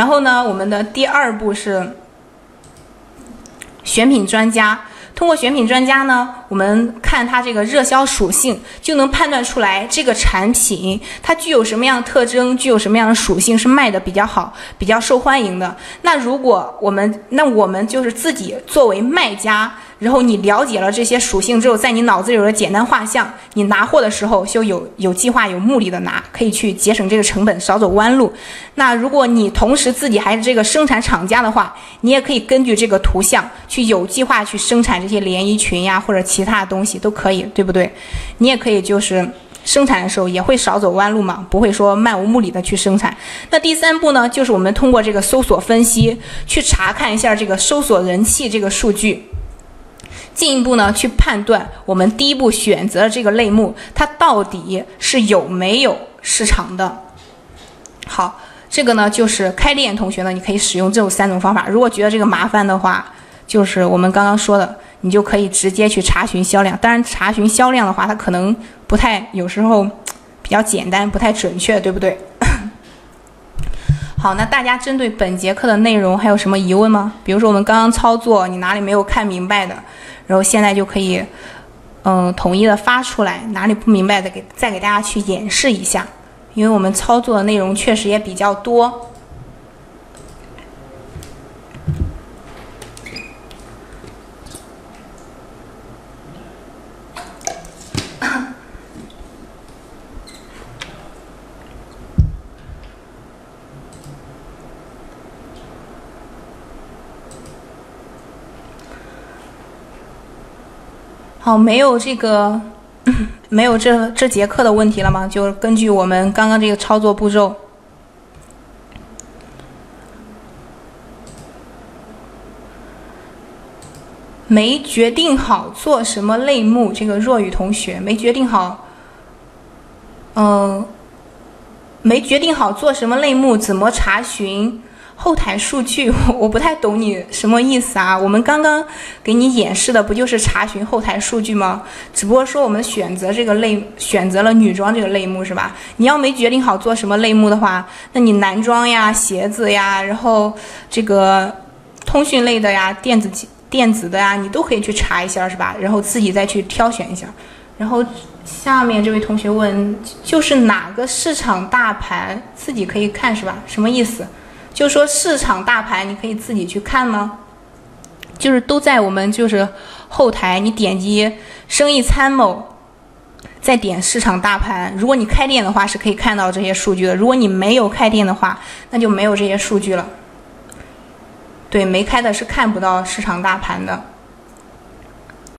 然后呢，我们的第二步是选品专家。通过选品专家呢，我们看它这个热销属性，就能判断出来这个产品它具有什么样的特征，具有什么样的属性是卖的比较好、比较受欢迎的。那如果我们，那我们就是自己作为卖家。然后你了解了这些属性之后，在你脑子里有了简单画像，你拿货的时候就有有计划、有目的的拿，可以去节省这个成本，少走弯路。那如果你同时自己还是这个生产厂家的话，你也可以根据这个图像去有计划去生产这些连衣裙呀，或者其他的东西都可以，对不对？你也可以就是生产的时候也会少走弯路嘛，不会说漫无目的的去生产。那第三步呢，就是我们通过这个搜索分析去查看一下这个搜索人气这个数据。进一步呢，去判断我们第一步选择的这个类目，它到底是有没有市场的。好，这个呢就是开店同学呢，你可以使用这种三种方法。如果觉得这个麻烦的话，就是我们刚刚说的，你就可以直接去查询销量。当然，查询销量的话，它可能不太，有时候比较简单，不太准确，对不对？好，那大家针对本节课的内容还有什么疑问吗？比如说我们刚刚操作，你哪里没有看明白的？然后现在就可以，嗯，统一的发出来，哪里不明白的给再给大家去演示一下，因为我们操作的内容确实也比较多。好，没有这个，没有这这节课的问题了吗？就根据我们刚刚这个操作步骤，没决定好做什么类目。这个若雨同学没决定好，嗯，没决定好做什么类目，怎么查询？后台数据，我不太懂你什么意思啊？我们刚刚给你演示的不就是查询后台数据吗？只不过说我们选择这个类，选择了女装这个类目是吧？你要没决定好做什么类目的话，那你男装呀、鞋子呀，然后这个通讯类的呀、电子电子的呀，你都可以去查一下是吧？然后自己再去挑选一下。然后下面这位同学问，就是哪个市场大盘自己可以看是吧？什么意思？就说市场大盘，你可以自己去看吗？就是都在我们就是后台，你点击生意参谋，再点市场大盘。如果你开店的话，是可以看到这些数据的；如果你没有开店的话，那就没有这些数据了。对，没开的是看不到市场大盘的。